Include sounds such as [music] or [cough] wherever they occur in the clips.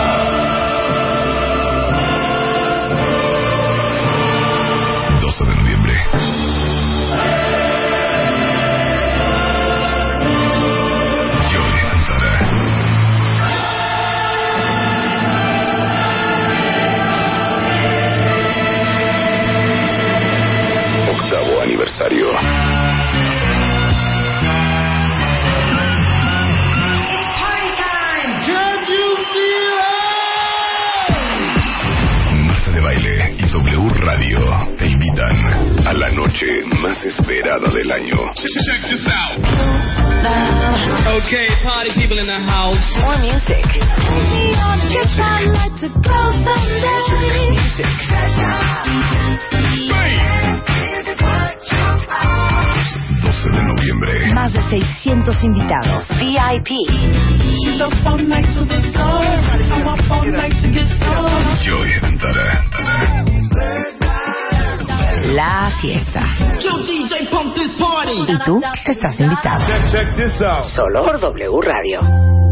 12 esperada del año. Okay, party people in the house. More music. Music. 12 de noviembre. Más de 600 invitados. VIP. Joey Antara. La fiesta. Y tú estás invitado. Solo por W Radio.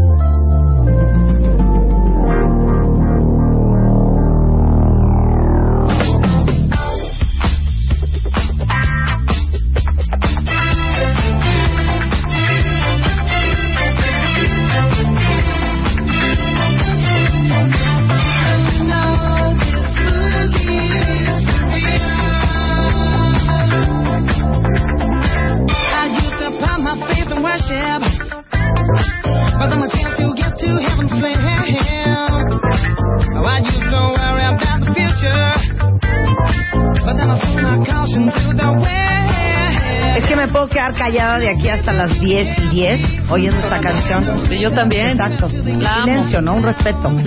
De aquí hasta las 10 y 10 oyendo esta canción. Sí, yo también. Exacto. La amo. Silencio, ¿no? Un respeto. Un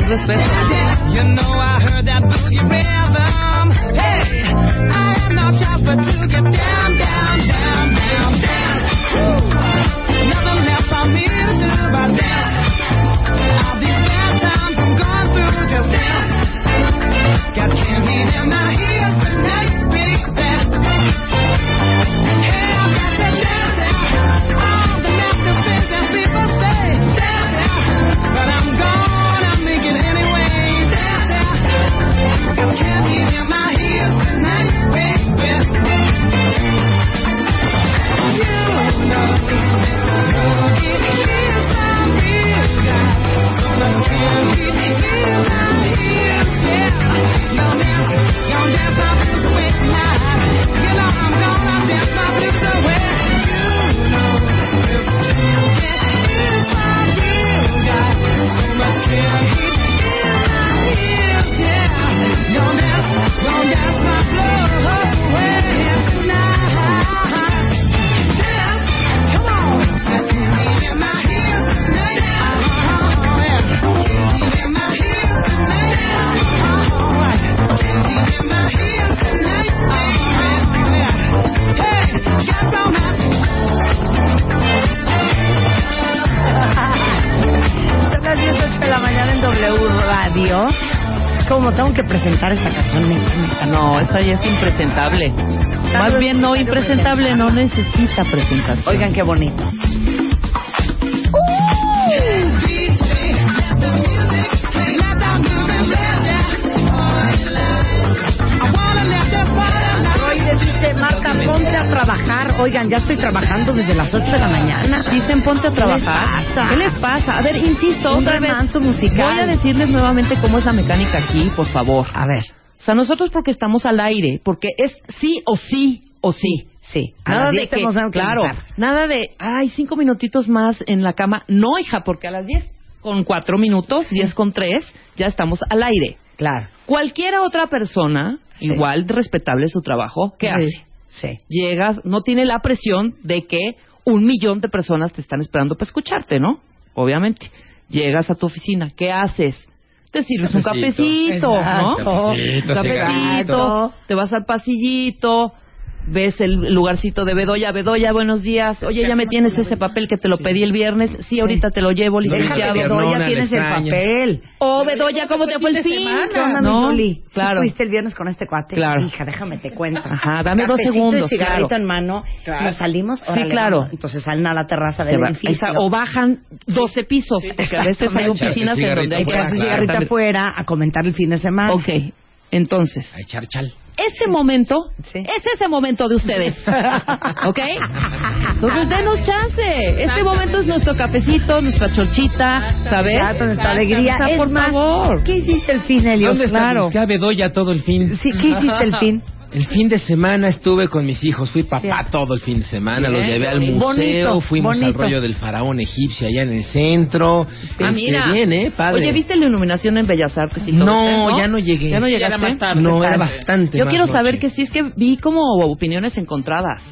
esta ya es impresentable. Más bien no impresentable, no necesita presentación. Oigan qué bonito. Marta, ponte a trabajar. Oigan, ya estoy trabajando desde las 8 de la mañana. Dicen ponte a trabajar. les pasa? ¿Qué les pasa? A ver, insisto, Un otra vez. musical. Voy a decirles nuevamente cómo es la mecánica aquí, por favor. A ver, O sea, nosotros porque estamos al aire, porque es sí o sí o sí. sí. A Nada las de 10 que, claro, nada de, ay, cinco minutitos más en la cama. No, hija, porque a las diez con cuatro minutos, diez con tres, ya estamos al aire. Claro. Cualquier otra persona, Sí. igual respetable su trabajo, ¿qué Sí. hace? Sí. Llegas, no tiene la presión de que un millón de personas te están esperando para escucharte, ¿no? Obviamente. Llegas a tu oficina, ¿qué haces? Te sirves un Cafecito. cafecito, ¿no? Cafecito, Un cafecito, te vas al pasillito, ves el lugarcito de Bedoya, Bedoya, buenos días. Oye, ya me tienes ese papel que te lo pedí el viernes. Sí, ahorita te lo llevo, licenciado. Bedoya, tienes el papel. Oh, Bedoya, ¿cómo te fue el fin? ¿Qué onda, ¿No? ¿Sí Claro. fuiste el viernes con este cuate? Claro. Hija, déjame te cuento. Ajá, dame dos segundos, cigarrito claro. en mano. Nos salimos. órale, claro. Entonces salen a la terraza del edificio. o bajan 12 pisos, porque a veces hay oficinas en donde hay que cigarrito afuera a comentar el fin de semana. Ok, entonces, A echar chal. Ese momento Sí. es ese momento de ustedes. [laughs] ¿Ok? Entonces denos chance. Este momento es nuestro cafecito, nuestra chorchita, ¿sabes? Exacto, nuestra alegría. Es por más, favor. ¿qué hiciste el fin, Helios? ¿Dónde está? Claro. Bedoya todo el fin. Sí, ¿qué hiciste el fin? [laughs] El fin de semana estuve con mis hijos, fui papá Bien. todo el fin de semana, Bien, los llevé al bonito, museo, fuimos al bonito. rollo del faraón egipcio allá en el centro. Ah, Este, mira. bien, ¿eh? Padre. Oye, ¿viste la iluminación en Bellas Artes y todo No, esto, ya no llegué. ¿Ya no Ya llegaste? era más tarde. No, era bastante Yo más quiero noche. saber que sí, es que vi como opiniones encontradas.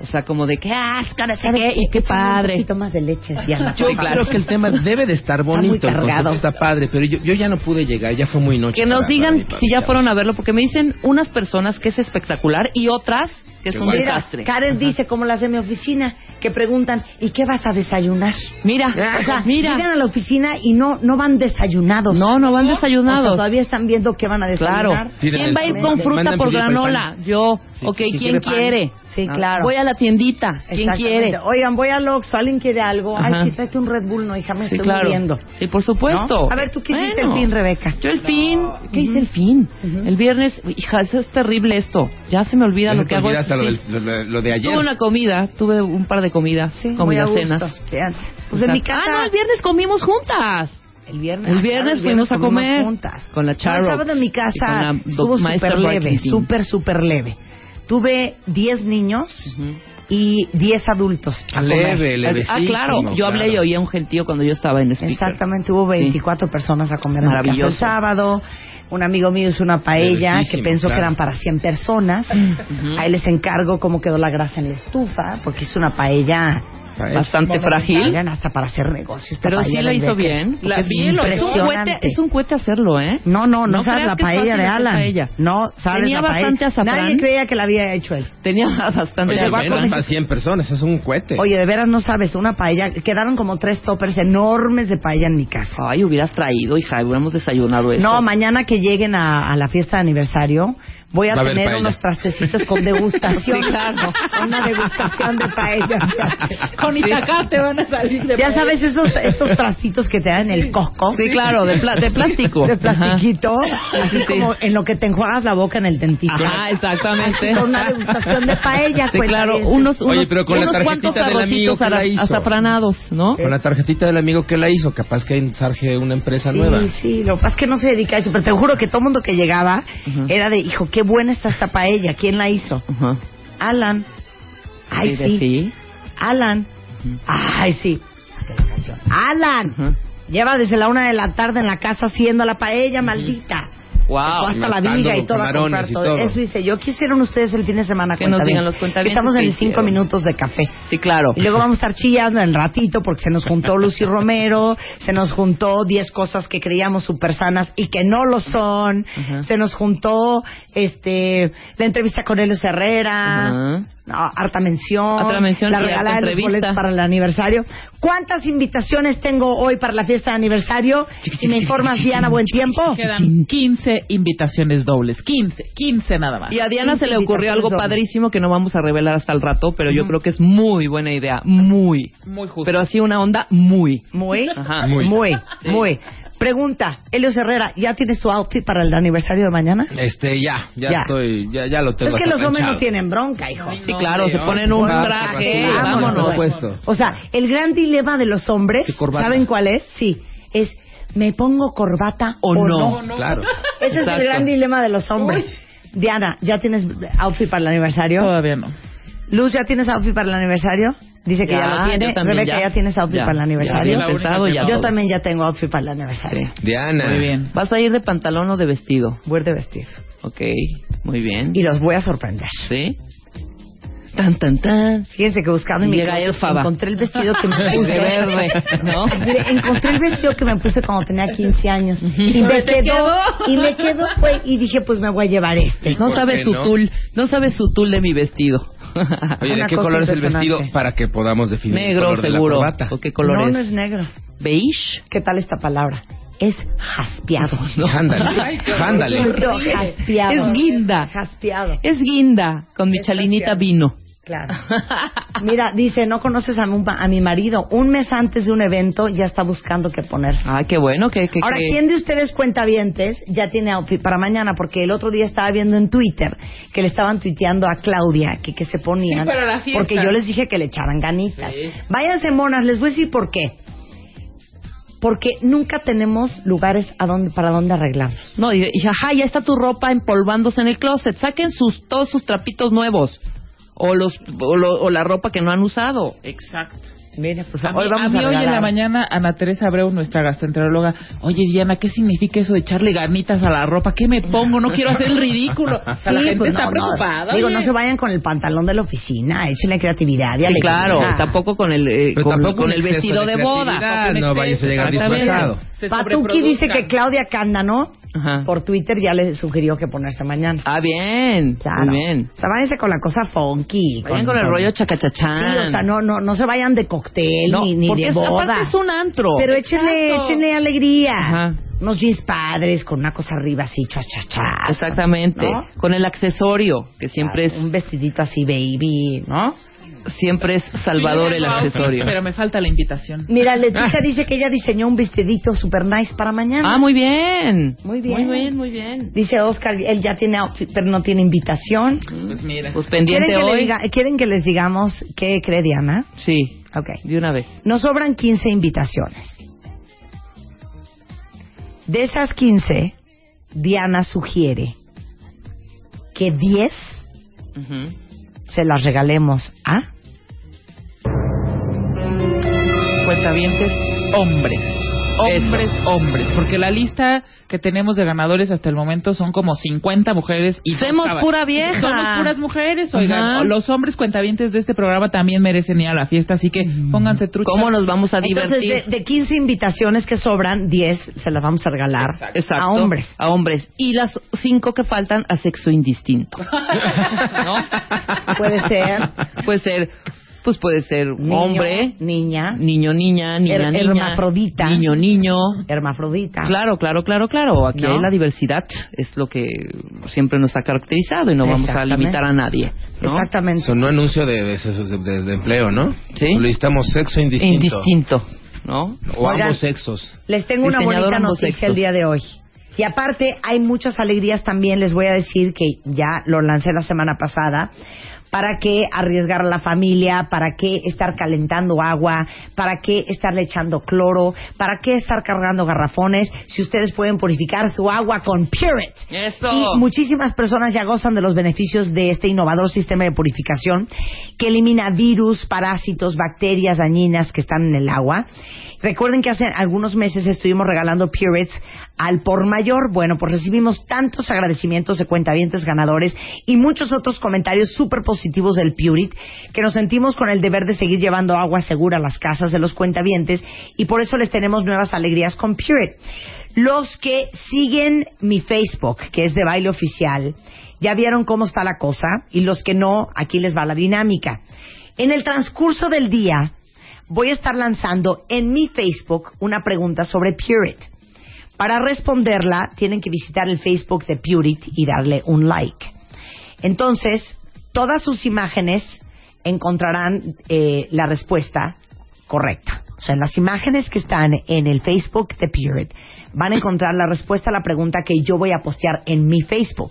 O sea, como de que asco, no sé qué, y qué Échame Un padre. poquito más de leche, Diana. Yo creo que el tema debe de estar muy bonito, cargado. concepto está padre, pero yo, yo ya no pude llegar, ya fue muy noche. Que nos digan para si ya fueron a verlo, porque me dicen unas personas que es espectacular y otras que es un. Mira, desastre. Karen dice, como las de mi oficina, que preguntan, ¿y qué vas a desayunar? Mira, O sea, mira. llegan a la oficina y no no van desayunados. No, no van O sea, desayunados. todavía están viendo qué van a Claro. desayunar. Pídeme ¿Quién va a ir con fruta por granola? Yo. Sí, ok, ¿quién ¿quién quiere pan? quiere? Sí, Ah, claro. Voy a la tiendita. ¿Quién quiere? Oigan, voy al Oxxo, ¿alguien quiere algo? Ajá. Ay, sí, tráete un Red Bull, no, hija, me Sí, estoy claro. muriendo. Sí, por supuesto. ¿No? A ver, ¿tú qué hiciste Bueno. el fin, Rebeca? Yo el fin, ¿qué hice el fin? El viernes, hija, eso es terrible esto. Ya se me olvida lo que hago. hasta lo, Sí. del- lo- lo de ayer. Tuve una comida, tuve un par de comidas, muy a comidas, gusto. cenas. Pues en mi casa... Ah, no, el viernes comimos juntas. El viernes, El viernes claro, fuimos a comer juntas. con la No, Charo. El sábado en mi casa estuvo súper leve, súper, súper leve. Tuve 10 niños y 10 adultos a. Leve, levecísimo. Ah, claro. Yo hablé y claro. oía un gentío cuando yo estaba en speaker. Exactamente, hubo 24 personas a comer en mi casa el Maravilloso. sábado. Un amigo mío hizo una paella que pensó claro. que eran para 100 personas. Ahí les encargo cómo quedó la grasa en la estufa, porque hizo una paella Bastante frágil. Oigan, hasta para hacer negocios. Pero sí lo hizo bien. La es impresionante. es un cohete hacerlo, ¿eh? No, no, no, No sabes la paella de Alan. paella. No, sabes Tenía la paella. bastante azafrán. Nadie creía que la había hecho él. Tenía [laughs] bastante Oye, Pero va a menos comer- para 100 personas, es un cohete. Oye, de veras no sabes, una paella. Quedaron como tres toppers enormes de paella en mi casa. Ay, hubieras traído, hija, hubiéramos desayunado eso. No, mañana que lleguen a, a la fiesta de aniversario, voy a, Va tener unos trastecitos con degustación. [laughs] Sí, claro. Una degustación de paella. Con Itacate van a salir de Ya sabes, esos, esos trastitos que te dan en el Costco. Sí, claro, de, pla- de plástico. De plastiquito, así Sí. como en lo que te enjuagas la boca en el dentista. Ajá, exactamente. Con una degustación de paella, Sí, claro, unos, unos, Oye, pero con la unos tarjetita cuantos del amigo que la hizo. azafranados, ¿no? Con la tarjetita del amigo que la hizo, capaz que ensarje una empresa nueva. Sí, sí, lo que pasa es que no se dedica a eso, pero te juro que todo el mundo que llegaba era de, hijo, qué buena está esta paella, ¿quién la hizo? Alan. Ay, sí. sí. Alan. Ay, sí. Alan. Lleva desde la una de la tarde en la casa haciendo la paella, maldita. Wow. hasta la viga y todo a comprar todo. todo. Eso hice yo. ¿Qué hicieron ustedes el fin de semana? Que nos digan los cuentavientes Estamos en cinco minutos de café. Sí, claro. Y luego vamos a estar chillando en ratito porque se nos juntó Lucy Romero, se nos juntó 10 cosas que creíamos súper sanas y que no lo son, Ajá. se nos juntó este la entrevista con Helios Herrera, Ajá. no, harta mención, Harta mención la regalada de los boletos para el aniversario. ¿Cuántas invitaciones tengo hoy para la fiesta de aniversario? Si me informas, Diana, buen tiempo. Quedan 15 invitaciones dobles. 15, 15 nada más. Y a Diana se le ocurrió algo padrísimo que no vamos a revelar hasta el rato, pero yo creo que es muy buena idea, muy. Muy justo. Pero así una onda muy. Muy, Ajá. muy, Muy. muy. Pregunta, Helios Herrera, ¿ya tienes tu outfit para el aniversario de mañana? Este, ya, ya, Ya. estoy, ya, ya lo tengo. Es que los hombres no tienen bronca, hijo. Sí, claro, se ponen un traje, vámonos, supuesto. O sea, el gran dilema de los hombres. ¿saben cuál es? Sí, es ¿me pongo corbata O o, no. no? Claro. [laughs] Ese es el gran dilema de los hombres. Diana, ¿ya tienes outfit para el aniversario? Todavía no. Luz, ¿ya tienes outfit para el aniversario? Dice que ya, Ya, lo tiene. Rebeca, ya. ya, tienes outfit Ya, para el aniversario? pensado, ya Yo todo. también ya tengo outfit para el aniversario. Diana. Muy bien. ¿Vas a ir de pantalón o de vestido? Voy de vestido. Ok, muy bien. Y los voy a sorprender. ¿Sí? Tan, tan, tan. Fíjense que buscando en mi Elfaba. encontré el vestido que me De [laughs] puse. verde, ¿no? [laughs] Mire, encontré el vestido que me puse cuando tenía 15 años. Y me quedó, y me quedó, pues, y dije, pues me voy a llevar este. No ¿Por sabe su no? tul, no sabe su tul de mi vestido. [laughs] Oye, ¿de qué color es el vestido para que podamos definir el Negro color de la seguro. corbata? ¿O qué color no, es? no es negro. Beige. ¿Qué tal esta palabra? Es jaspeado. [laughs] Ándale, [laughs] ándale. No, jaspeado. Es guinda. Jaspeado. Es guinda con mi Es chalinita jaspeado. vino. Claro. [laughs] Mira, dice, no conoces a, un- a mi marido. Un mes antes de un evento ya está buscando qué ponerse. Ah, qué bueno, que, que, Ahora, que- ¿quién de ustedes cuentavientes ya tiene outfit para mañana? Porque el otro día estaba viendo en Twitter que le estaban tuiteando a Claudia que, que se ponían. Sí, para la fiesta. Porque yo les dije que le echaran ganitas. Váyanse, monas, les voy a decir por qué. Porque nunca tenemos lugares a donde, para donde arreglarnos. No, y, y ajá, ya está tu ropa empolvándose en el closet. Saquen sus todos sus trapitos nuevos. O los o, lo- o la ropa que no han usado. Exacto. Mire, pues A mí, hoy vamos a a, mí hoy en la mañana, Ana Teresa Abreu, nuestra gastroenteróloga, oye Diana, ¿qué significa eso de echarle ganitas a la ropa? ¿Qué me pongo? No quiero hacer el ridículo. [laughs] O sea, la Sí, gente pues está no, no. preocupada. Digo, no se vayan con el pantalón de la oficina, échenle creatividad y Sí, claro, tampoco con el eh, con, tampoco con el vestido de, boda. No vayas a llegar disfrazado. Patuki dice que Claudia Cándano Ajá. por Twitter ya le sugirió que ponerse mañana. Ah, bien. Claro. Muy bien. O sea, váyanse con la cosa funky. Vayan con el rollo chacachachán. Sí, o sea, no, no, no se vayan de cóctel No, ni, ni porque de es- boda. aparte es un antro. Pero échenle, Exacto. échenle alegría. Ajá. Unos jeans padres con una cosa arriba así, chas, chas, chas. Exactamente. ¿No? Con el accesorio, que siempre Un vestidito así, baby, ¿no? Siempre es salvador el accesorio. Pero me falta la invitación. Mira, Leticia dice que ella diseñó un vestidito super nice para mañana. Ah, muy bien. Muy bien. Muy bien, muy bien. Dice Oscar, él ya tiene outfit, pero no tiene invitación. Pues mira. Pues ¿Quieren pendiente que, le hoy. diga- ¿Quieren que les digamos qué cree Diana? Sí, Ok. de una vez. Nos sobran 15 invitaciones. De esas 15, Diana sugiere que 10 Ujú. Se las regalemos a... Cuentavientes, hombres. Hombres, hombres. Porque la lista que tenemos de ganadores hasta el momento son como 50 mujeres y Somos pura vieja. Somos puras mujeres, oigan. Ajá. Los hombres cuentavientes de este programa también merecen ir a la fiesta, así que pónganse truchas. ¿Cómo nos vamos a Entonces, divertir? de, de 15 invitaciones que sobran, 10 se las vamos a regalar Exacto. a hombres. A hombres. Y las cinco que faltan a sexo indistinto. [laughs] ¿No? Puede ser Puede ser, pues puede ser niño, hombre, niña, niño, niña, niña, Her- niña. hermafrodita. Niño, niño. hermafrodita. Claro, claro, claro, claro. Aquí ¿No? hay la diversidad, es lo que siempre nos ha caracterizado y no vamos a limitar a nadie. ¿no? Exactamente. Sonó anuncio de, de, de- de- de empleo, ¿no? Sí. Solicitamos sexo indistinto. Indistinto, ¿no? O Oigan. ambos sexos. Les tengo una bonita noticia sexos. el día de hoy. Y aparte, hay muchas alegrías también. Les voy a decir que ya lo lancé la semana pasada. ¿Para qué arriesgar a la familia? ¿Para qué estar calentando agua? ¿Para qué estarle echando cloro? ¿Para qué estar cargando garrafones? Si ustedes pueden purificar su agua con Purit. Eso. Y muchísimas personas ya gozan de los beneficios de este innovador sistema de purificación que elimina virus, parásitos, bacterias dañinas que están en el agua. Recuerden que hace algunos meses estuvimos regalando Purits al por mayor. Bueno, pues recibimos tantos agradecimientos de cuentavientes ganadores y muchos otros comentarios súper positivos del Purit que nos sentimos con el deber de seguir llevando agua segura a las casas de los cuentavientes y por eso les tenemos nuevas alegrías con Purit. Los que siguen mi Facebook, que es de baile oficial, ya vieron cómo está la cosa y los que no, aquí les va la dinámica. En el transcurso del día voy a estar lanzando en mi Facebook una pregunta sobre Purit. Para responderla tienen que visitar el Facebook de Purit y darle un like. Entonces, todas sus imágenes encontrarán eh, la respuesta correcta. O sea, en las imágenes que están en el Facebook de Purit van a encontrar la respuesta a la pregunta que yo voy a postear en mi Facebook.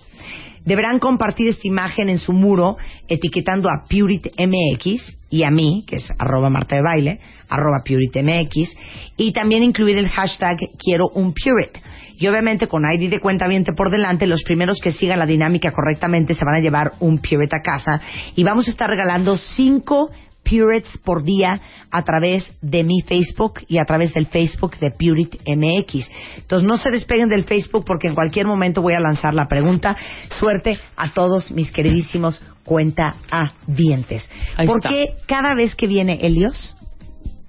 Deberán compartir esta imagen en su muro etiquetando a Purit MX y a mí, que es arroba Marta de Baile, arroba Purit MX, y también incluir el hashtag quiero un Purit. Y obviamente con ID de cuenta viente por delante, los primeros que sigan la dinámica correctamente se van a llevar un Purit a casa y vamos a estar regalando cinco Purits por día a través de mi Facebook y a través del Facebook de Purit MX. Entonces no se despeguen del Facebook porque en cualquier momento voy a lanzar la pregunta. Suerte a todos mis queridísimos cuenta a dientes. Ahí ¿Por está. qué cada vez que viene Helios?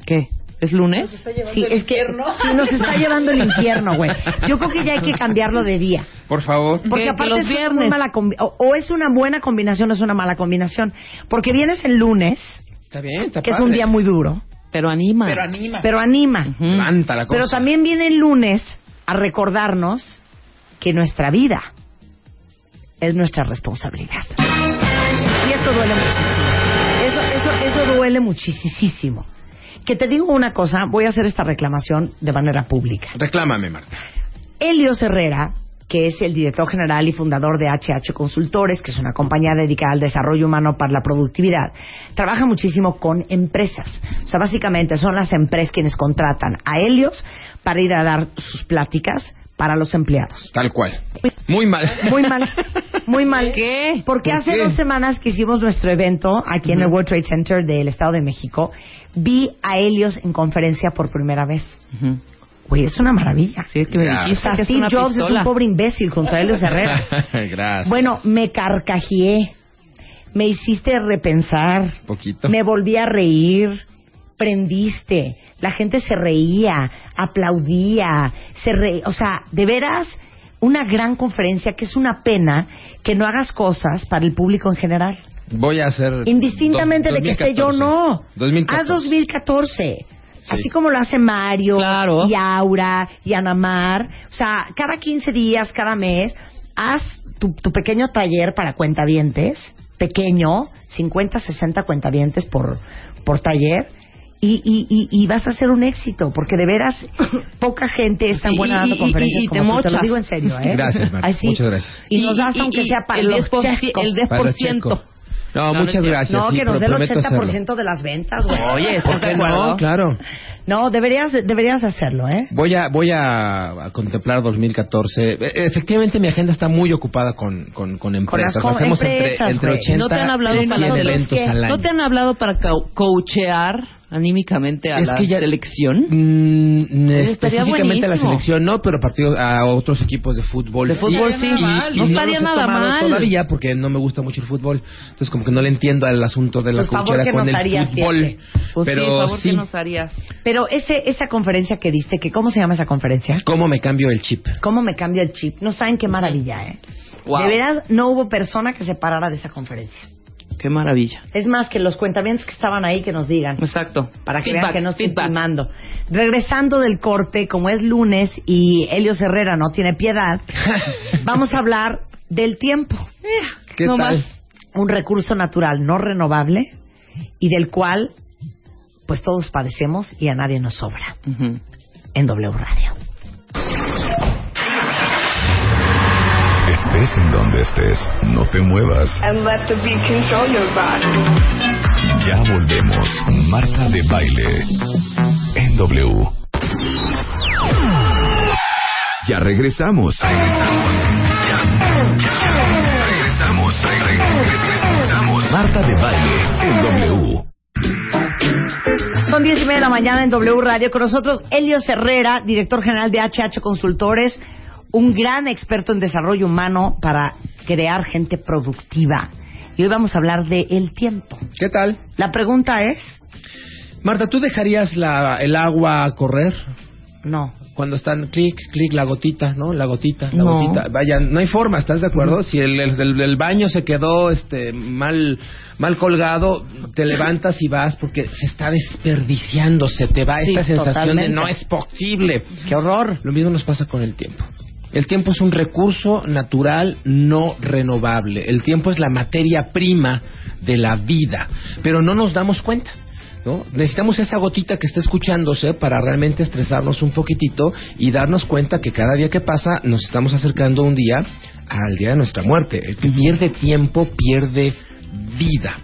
¿Qué? ¿Es lunes? Sí, es que sí, nos está llevando el infierno, güey. Yo creo que ya hay que cambiarlo de día. Por favor. Porque Que- que aparte los es una viernes. mala combi- o, o es una buena combinación o es una mala combinación. Porque vienes el lunes, Está bien, está que es un día muy duro, Pero anima. Pero anima. pero anima. Levanta la cosa. Pero también viene el lunes a recordarnos que nuestra vida es nuestra responsabilidad. Y esto duele muchísimo. Eso, eso, eso duele muchísimo. Que te digo una cosa, voy a hacer esta reclamación de manera pública. Reclámame, Marta. Helios Herrera, que es el director general y fundador de HH Consultores, que es una compañía dedicada al desarrollo humano para la productividad, trabaja muchísimo con empresas. O sea, básicamente son las empresas quienes contratan a Helios para ir a dar sus pláticas para los empleados. Tal cual. Muy mal. Muy mal, [laughs] muy mal. ¿Qué? Porque ¿Por hace qué? dos semanas que hicimos nuestro evento aquí en el World Trade Center del Estado de México, vi a Helios en conferencia por primera vez. Ujú. Güey, es una maravilla. Sí, es que me Gracias. O dijiste sea, que es Steve una Jobs es pistola. un pobre imbécil contra Helios [laughs] Herrera. Gracias. Bueno, me carcajeé, me hiciste repensar, Poquito. me volví a reír, prendiste, la gente se reía, aplaudía, se re... o sea, de veras una gran conferencia que es una pena que no hagas cosas para el público en general. Voy a hacer. Indistintamente do- de que esté yo 2014. no. 2014. Haz 2014. Sí. Así como lo hace Mario Claro. y Aura y Anamar. O sea, cada 15 días, cada mes, haz tu, tu pequeño taller para cuentavientes, pequeño, 50, 60 cuentavientes por, por taller. Y, y, y, y vas a hacer un éxito, porque de veras [coughs] poca gente es tan buena y- dando y- conferencias y- y te como tú. Te lo digo en serio, ¿eh? Gracias, Marta. Muchas gracias. Y, nos das, aunque sea para el los 10%, checos. el 10%. No, No, muchas no gracias. No, sí, que nos dé el prometo hacerlo. 80% de las ventas, güey. Oye, ¿estás ¿Por de acuerdo? no? Claro. No, deberías, deberías hacerlo, ¿eh? Voy a, voy a, a contemplar 2014. E- Efectivamente, mi agenda está muy ocupada con, con, con empresas. las com- Hacemos empresas, entre, entre güey. 80 ¿No te han hablado y 100 para la eventos al año. ¿No te han hablado para cau- coachear anímicamente a Es la que ya- selección? Mm, específicamente a la selección no, pero partidos a otros equipos de fútbol. De fútbol sí. Y- mal. y No estaría los he nada mal. Todavía porque no me gusta mucho el fútbol. Entonces como que no le entiendo al asunto de la Pues, favor, coachera ¿qué con nos el harías, fútbol. Pues pero sí, favor, sí, ¿qué nos harías? Pero ese, esa conferencia que diste, que ¿cómo se llama esa conferencia? ¿cómo me cambio el chip? ¿Cómo me cambia el chip? No saben qué maravilla, ¿eh? Wow. De veras, no hubo persona que se parara de esa conferencia. Qué maravilla. Es más, que los cuentamientos que estaban ahí que nos digan. Exacto. Para que Feedback, vean que no estoy filmando. Regresando del corte, como es lunes y Helios Herrera no tiene piedad, [laughs] vamos a hablar del tiempo. ¿Qué no tal? más. Un recurso natural no renovable y del cual pues todos padecemos y a nadie nos sobra. En W Radio. Estés en donde estés, no te muevas. and let the beat control your body. Ya volvemos. Marta de baile. En W. Ya regresamos. Regresamos. Ya, ya, regresamos. Regresamos. Marta de baile. En W. Son diez y media de la mañana en W Radio. Con nosotros Helios Herrera, director general de HH Consultores, un gran experto en desarrollo humano para crear gente productiva. Y hoy vamos a hablar de el tiempo. ¿Qué tal? La pregunta es, Marta, ¿tú dejarías la, el agua correr? no. Cuando están clic, clic, la gotita, ¿no? La gotita, la No. gotita. Vaya, no hay forma, ¿estás de acuerdo? Si el, el, el- el baño se quedó este mal mal colgado, te [laughs] levantas y vas porque se está desperdiciando, se te va Sí, esta sensación totalmente. de no es posible. ¡Qué horror! Lo mismo nos pasa con el tiempo. El tiempo es un recurso natural no renovable. El tiempo es la materia prima de la vida, pero no nos damos cuenta. ¿no? Necesitamos esa gotita que está escuchándose para realmente estresarnos un poquitito y darnos cuenta que cada día que pasa nos estamos acercando un día al día de nuestra muerte. El que pierde tiempo pierde vida.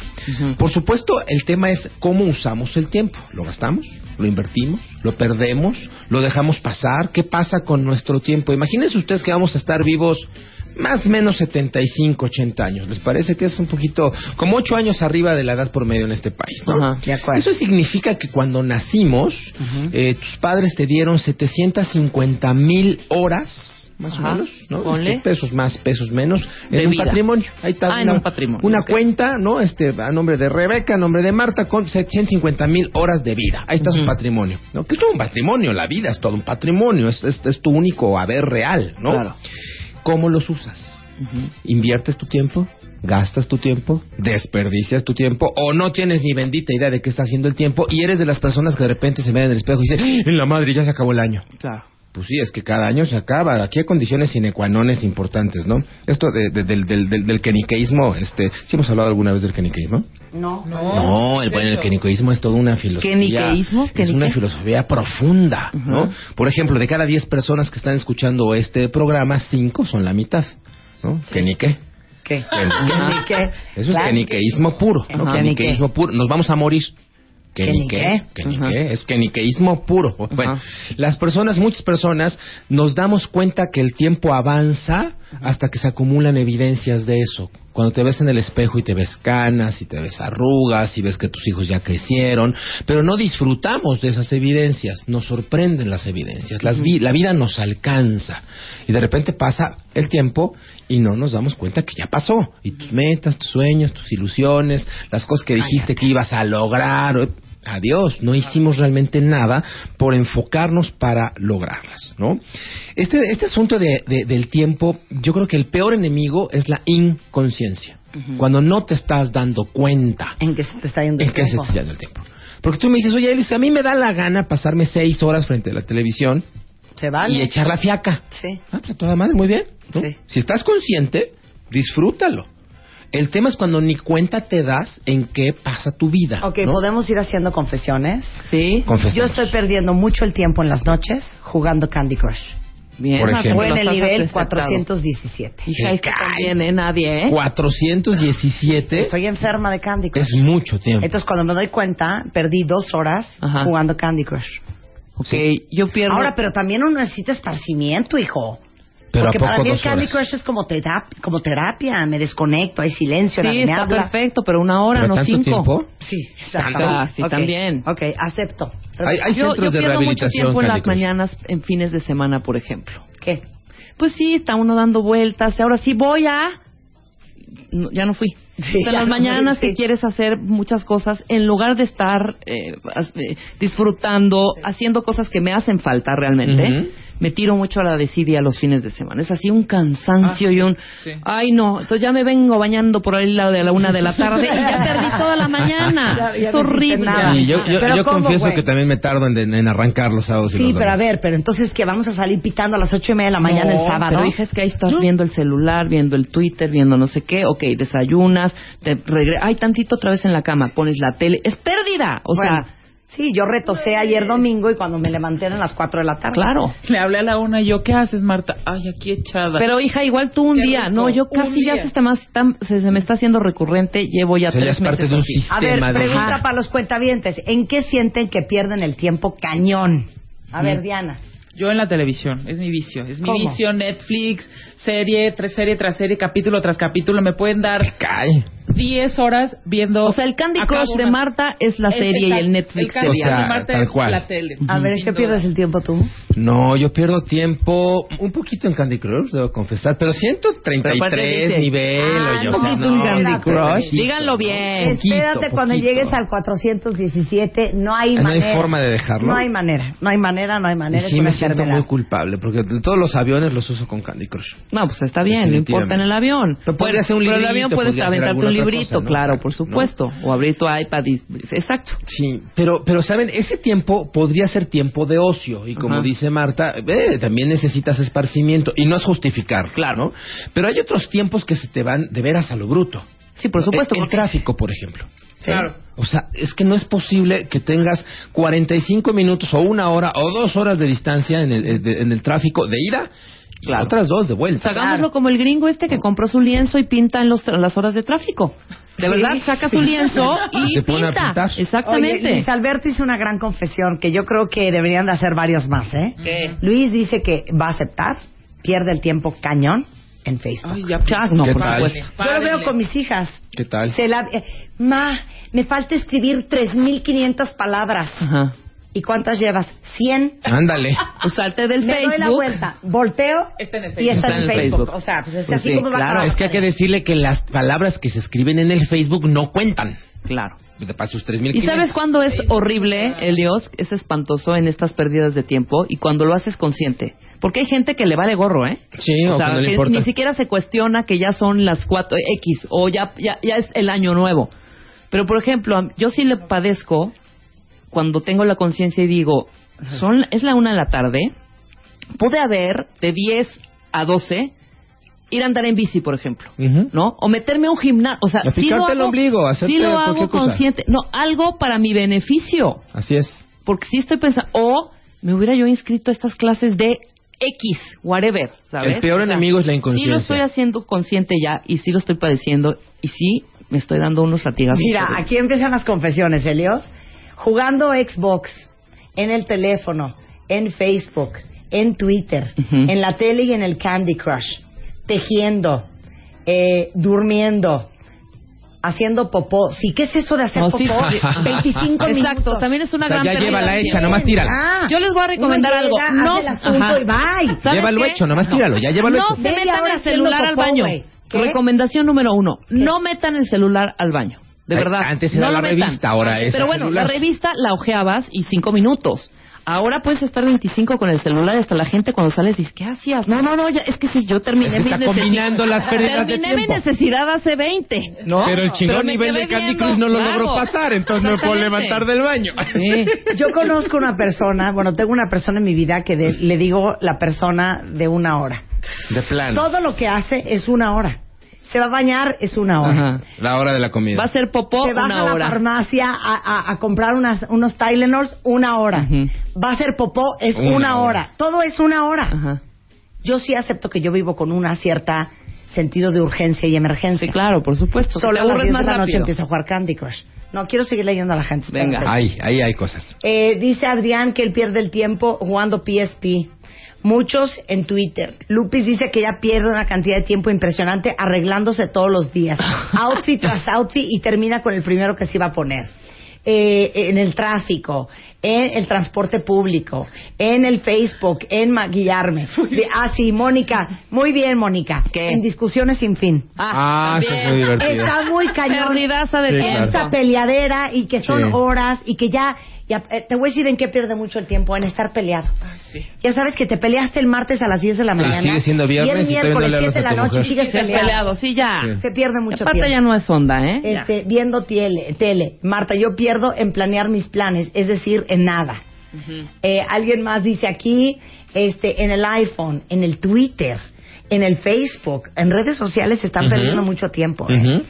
Por supuesto, el tema es cómo usamos el tiempo. ¿Lo gastamos? ¿Lo invertimos? ¿Lo perdemos? ¿Lo dejamos pasar? ¿Qué pasa con nuestro tiempo? Imagínense ustedes que vamos a estar vivos más o menos 75, 80 años. ¿Les parece que es un poquito, como 8 años arriba de la edad promedio en este país? ¿no? Ajá, de acuerdo. Eso significa que cuando nacimos, eh, tus padres te dieron 750 mil horas, más Ajá, o menos, ¿no? ponle. Este, pesos más, pesos menos, De en un vida. patrimonio. Ahí está Ah, en una, un patrimonio, una cuenta, ¿no? Este, a nombre de Rebeca, a nombre de Marta, con 750 mil horas de vida. Ahí está su patrimonio, ¿no? Que es todo un patrimonio, la vida es todo un patrimonio, es, es, es tu único haber real, ¿no? Claro. ¿Cómo los usas? ¿Inviertes tu tiempo? ¿Gastas tu tiempo? ¿Desperdicias tu tiempo? ¿O no tienes ni bendita idea de qué está haciendo el tiempo? Y eres de las personas que de repente se ven en el espejo y dicen, "¡Ah, en la madre ya se acabó el año. Claro. Pues sí, es que cada año se acaba. Aquí hay condiciones sine qua nones importantes, ¿no? Esto de- de- del, del, del, del keniqueísmo, este, ¿sí hemos hablado alguna vez del keniqueísmo? No. No, el, bueno, el keniqueísmo es toda una filosofía. ¿Keniqueísmo? Es ¿Kenique? una filosofía profunda, ¿no? Por ejemplo, de cada 10 personas que están escuchando este programa, 5 son la mitad, ¿no? Kenique. ¿Qué? Kenique. Eso es keniqueísmo puro, ¿no? Keniqueísmo puro. Nos vamos a morir. Kenique, Kenique. kenique, Ajá. es keniqueísmo puro. Bueno, las personas, muchas personas, nos damos cuenta que el tiempo avanza hasta que se acumulan evidencias de eso. Cuando te ves en el espejo y te ves canas y te ves arrugas y ves que tus hijos ya crecieron, pero no disfrutamos de esas evidencias, nos sorprenden las evidencias, las vi- la vida nos alcanza y de repente pasa el tiempo y no nos damos cuenta que ya pasó y tus metas, tus sueños, tus ilusiones, las cosas que dijiste que ibas a lograr, adiós, no hicimos realmente nada por enfocarnos para lograrlas, ¿no? Este, este asunto de- de- del tiempo, yo creo que el peor enemigo es la inconsciencia. Cuando no te estás dando cuenta ¿En qué se te está yendo el en qué se te tiempo? está yendo el tiempo. Porque tú me dices, oye, Elisa, a mí me da la gana pasarme seis horas frente a la televisión ¿Se vale? y echar la fiaca. Sí. Ah, pues toda madre, muy bien. ¿no? Sí. Si estás consciente, disfrútalo. El tema es cuando ni cuenta te das en qué pasa tu vida. Ok, ¿no? ¿podemos ir haciendo confesiones? Sí. Confesemos. Yo estoy perdiendo mucho el tiempo en las noches jugando Candy Crush. Bien. Por ejemplo. En el nivel apresentado. 417. Hija, es que Caray. también, ¿eh? Nadie, ¿eh? 417 Estoy enferma de Candy Crush. es mucho tiempo. Entonces, cuando me doy cuenta, perdí dos horas Ajá. jugando Candy Crush. Ok, yo pierdo... Ahora, pero también uno necesita esparcimiento, hijo. Pero Porque ¿a poco para mí el Candy? Crush es como, terap- como terapia. Me desconecto, hay silencio, Sí, nadie me está habla. perfecto, pero una hora, ¿Pero no tanto cinco. tiempo? Sí, exacto. Ah, sí, también. Ok, acepto. Hay, hay yo, centros yo de pierdo mucho rehabilitación. tiempo en las Crush. mañanas, en fines de semana, por ejemplo. ¿Qué? Pues sí, está uno dando vueltas. Ahora sí voy a... No, ya no fui. Sí, O sea, las no mañanas que quieres hacer muchas cosas, en lugar de estar eh, eh, disfrutando, haciendo cosas que me hacen falta realmente, Ujú. Me tiro mucho a la desidia los fines de semana. Es así un cansancio Ah, y un... sí. Ay, no, entonces ya me vengo bañando por ahí lado de la una de la tarde y ya perdí toda la mañana. [laughs] Ya- ya es horrible. nada. Sí, yo yo, Pero yo ¿cómo, confieso güey? que también me tardo en, en arrancar los sábados y Sí, los pero a ver, pero entonces que vamos a salir pitando a las ocho y media de la mañana No, el sábado. Pero hija, es que ahí estás viendo el celular, viendo el Twitter, viendo no sé qué. Ok, desayunas, te regre- Ay, tantito otra vez en la cama, pones la tele. Es pérdida. O Bueno, sea, sí, yo retosé ayer domingo y cuando me levanté eran las cuatro de la tarde. claro. Le hablé a la una y yo, ¿qué haces, Marta? Ay, aquí echada. Pero hija, igual tú un día. rico, No, yo casi ya se, está más, tan- se, se me está haciendo recurrente. Llevo ya O sea, ya tres es parte meses de un así. sistema A ver, de... pregunta para los cuentavientes. ¿En qué sienten que pierden el tiempo cañón? A ver, Mm. Diana. Yo en la televisión, es mi vicio. Es mi ¿Cómo? vicio, Netflix, serie tras serie tras serie, capítulo tras capítulo. Me pueden dar Cae. 10 horas viendo. O sea, el Candy Crush de Marta es la serie y el Netflix el Candy de O sea, Crush de Diana. Marta tal es cual. la tele. A ver, ¿en Sin qué duda. pierdes el tiempo tú? No, yo pierdo tiempo un poquito en Candy Crush, debo confesar, pero Pero aparte 133 dice, nivel. ah, oye, un o sea, poquito no, en Candy no, Crush. poquito, Díganlo bien. poquito, Espérate cuando poquito. llegues al 417. No hay ¿No hay manera. forma de dejarlo? No hay manera. No hay manera, no hay manera. sí me siento muy culpable, porque todos los aviones los uso con Candy Crush. No, pues está bien, no importa en el avión. Pero podría ser un Pero el librito, avión puedes aventarte un librito, cosa, ¿no? claro, por ¿no? supuesto. O abrir tu iPad y... Exacto. Sí, pero, pero saben, ese tiempo podría ser tiempo de ocio y como Ajá. dice Marta, eh, también necesitas esparcimiento y no es justificar, claro, ¿no? Pero hay otros tiempos que se te van de veras a lo bruto. Sí, por supuesto. El, el porque- tráfico, por ejemplo. Claro. O sea, es que no es posible que tengas 45 minutos o una hora o dos horas de distancia en el, eh, de- en el tráfico de ida y Claro. otras dos de Pues vuelta. hagámoslo como el gringo este que compró su lienzo y pinta en, los, las horas de tráfico. De Sí. verdad, saca su lienzo [laughs] y Se pone a pinta. pintar. Exactamente. Oye, Luis Alberto hizo una gran confesión que yo creo que deberían de hacer varios más, ¿eh? ¿Qué? Luis dice que va a aceptar, pierde el tiempo cañón en Facebook. Ay, ya, Ya, no, ¿Qué por tal? supuesto. Yo lo veo con mis hijas. ¿Qué tal? Se la, eh, ma, me falta escribir 3.500 palabras. Ajá. ¿Y cuántas llevas? 100. Ándale. [laughs] Pues salte del Me doy la Facebook. vuelta, volteo Está en el y está, Facebook. en, Está en el Facebook. Facebook. O sea, pues es que Pues así sí, como va a claro. Es que hay que decirle que las palabras que se escriben en el Facebook no cuentan. Claro. Para sus 3.000 ¿Y sabes cuándo es horrible, Elios? Es espantoso en estas pérdidas de tiempo y cuando lo haces consciente. Porque hay gente que le vale gorro, ¿eh? Sí, o, o sea, que no ni siquiera se cuestiona que ya son las 4 X o ya, ya, ya es el año nuevo. Pero, por ejemplo, yo sí le padezco cuando tengo la conciencia y digo, son es la una de la tarde, pude haber de 10 a 12 ir a andar en bici, por ejemplo. Ujú. ¿no? O meterme a un gimnasio, o sea, A sí picarte lo el hago, ombligo, hacerte sí lo hago cosa. consciente, no, algo para mi beneficio, Así es. porque sí estoy pensando, o me hubiera yo inscrito a estas clases de X, whatever, ¿sabes? El peor O sea, enemigo es la Sí lo inconsciencia. estoy haciendo consciente ya y sí lo estoy padeciendo y sí me estoy dando unos latigazos. Mira, aquí empiezan las confesiones, Helios. Jugando Xbox, en el teléfono, en Facebook, en Twitter, Ujú. en la tele y en el Candy Crush, tejiendo, eh, durmiendo, haciendo popó. Sí, ¿qué es eso de hacer No, popó? sí, [laughs] sí. 25 minutos. Exacto, también es una O sea, gran ya pérdida llévala de hecha, tiempo. nomás tírala. Ah, Yo les voy a recomendar uno algo. llega, No, hace el asunto ajá. y bye. ¿Sabes Llévalo qué? hecho, nomás No. tíralo, ya llévalo No hecho. se Media metan hora el haciendo celular al popó, baño. güey. ¿Qué? Recomendación número uno, no metan el celular al baño. De Ay, verdad. antes era no la lo metan. revista, ahora es Pero el bueno, celular. la revista la ojeabas y cinco minutos. Ahora puedes estar 25 con el celular y hasta la gente cuando sales dice, ¿qué hacías? No, no, no, ya, es que si yo terminé Es que mi combinando las pérdidas de Terminé mi tiempo. necesidad hace 20. ¿no? Pero el chingón Pero me nivel de Candy Crush no lo claro. logró pasar, entonces no me puedo levantar del baño. Sí. Yo conozco una persona, bueno, tengo una persona en mi vida que de- le digo la persona de una hora. De plano. Todo lo que hace es una hora. Se va a bañar, es una hora. Ajá. La hora de la comida. Va a ser popó Se va una a la hora. farmacia a, a- a comprar unas, unos Tylenol, una hora. Va a hacer popó, es Una una, hora. hora. Todo es una hora. Ajá. Yo sí acepto que yo vivo con una cierta sentido de urgencia y emergencia. Sí, claro, por supuesto. Solo a las aburres 10 de más la noche empiezo a jugar Candy Crush. No, quiero seguir leyendo a la gente. Venga. Ahí, ahí hay cosas. Eh, dice Adrián que él pierde el tiempo jugando PSP. Muchos en Twitter. Lupis dice que ya pierde una cantidad de tiempo impresionante arreglándose todos los días. [laughs] Outfit tras outfit y termina con el primero que se iba a poner. Eh, en el tráfico, en el transporte público, en el Facebook, en maquillarme. De- [laughs] ah, sí, Mónica. Muy bien, Mónica. ¿Qué? En discusiones sin fin. Ah, eso es muy divertido. Está muy cañón. Perdidaza de Sí, tiempo. claro. Esta peleadera y que son Sí. horas y que ya, ya, eh, te voy a decir en qué pierde mucho el tiempo, en estar peleado. Ya sabes que te peleaste el martes a las 10 de la mañana. sigue siendo viernes y el y miércoles le hablas 7 de la noche y mujer. sigues peleado. peleado, sí, ya. Sí. Se pierde mucho Aparte tiempo. ya no es onda, ¿eh? Este, viendo tele, tele. Marta, yo pierdo en planear mis planes, es decir, en nada. Eh, alguien más dice aquí, este, en el iPhone, en el Twitter, en el Facebook, en redes sociales se están perdiendo mucho tiempo. ¿eh?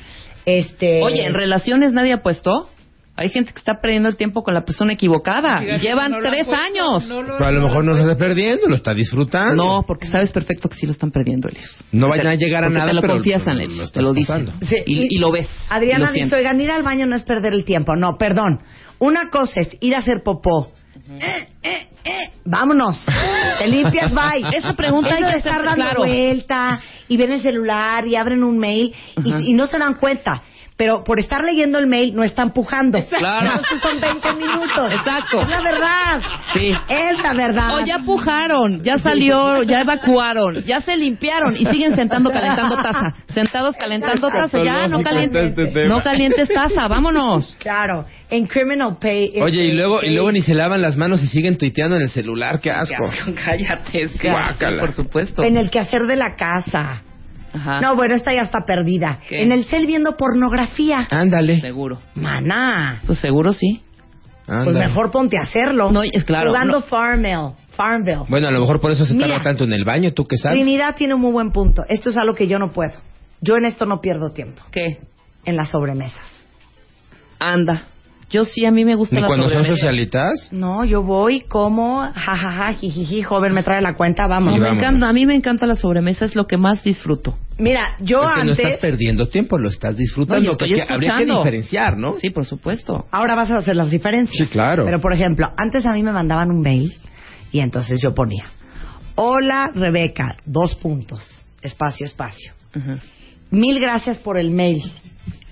Este, Oye, en relaciones nadie ha puesto. Hay gente que está perdiendo el tiempo con la persona equivocada. Y llevan no tres puesto, años. no lo- Pero a lo mejor no lo está perdiendo, lo está disfrutando. No, porque sabes perfecto que sí lo están perdiendo, Elios. No vayan a llegar a nada, te lo pero confiesan, lo te lo dicen. Sí, Y, y lo ves. Adriana dice, oigan, ir al baño no es perder el tiempo. No, perdón. Una cosa es ir a hacer popó. Eh, eh, eh, vámonos. Te limpias, bye. [laughs] Esa pregunta hay que de estar dando claro. vuelta y ven el celular y abren un mail y, y no se dan cuenta. Pero por estar leyendo el mail no están pujando. Claro. Entonces son 20 [laughs] minutos. Exacto. Es la verdad. Sí. Es la verdad. O ya pujaron, ya salió, ya evacuaron, ya se limpiaron y siguen sentando calentando taza. Sentados calentando taza, ya no calientes, Este no calientes taza, vámonos. Claro. En Criminal Pay. Oye, y este, luego, y Pay- luego ni se lavan las manos y siguen tuiteando en el celular, qué asco. [laughs] Cállate, sí, Guácala. por supuesto. En el quehacer de la casa. Ajá. No, bueno, esta ya está perdida. ¿Qué? En el cel viendo pornografía. Ándale. Seguro. Maná. Pues seguro sí. Pues mejor ponte a hacerlo. No, es claro, Jugando no. Farmville. Farmville. Bueno, a lo mejor por eso se tarda Mira. tanto en el baño, ¿tú qué sabes? Trinidad tiene un muy buen punto. Esto es algo que yo no puedo. Yo en esto no pierdo tiempo. ¿Qué? En las sobremesas. Anda. Yo sí, a mí me gusta Ni la cuando son socialitas. No, yo voy, como, jajaja, jijiji, joven, me trae la cuenta, No, vamos. Me encanta, a mí me encanta la sobremesa, es lo que más disfruto. Mira, yo Porque no estás antes... perdiendo tiempo, lo estás disfrutando. No, que habría que diferenciar, ¿no? Sí, por supuesto. Ahora vas a hacer las diferencias. Sí, claro. Pero, por ejemplo, antes a mí me mandaban un mail y entonces yo ponía, hola Rebeca, dos puntos. espacio, espacio. Mil gracias por el mail.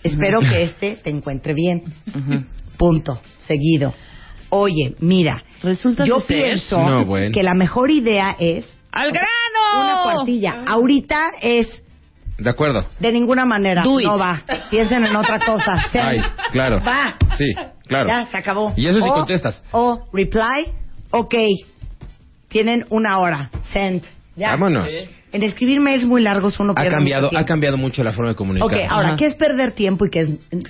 Espero que este te encuentre bien. ujú. Punto. Seguido. Oye, mira, Resulta yo pienso No, bueno. que la mejor idea es ¡Al una grano! cuartilla. Ahorita es De acuerdo. de ninguna manera. Do it. No va. Piensen en otra cosa. [laughs] Send. Ay, claro. Va. Sí, claro. Ya, se acabó. Y eso sí O- contestas. O reply, ok. Tienen una hora. Send. Ya. Vámonos. En escribir mails muy largos uno Ha cambiado, mucho ha cambiado mucho la forma de comunicar. Ok, ahora, Ajá. ¿qué es perder tiempo y qué es,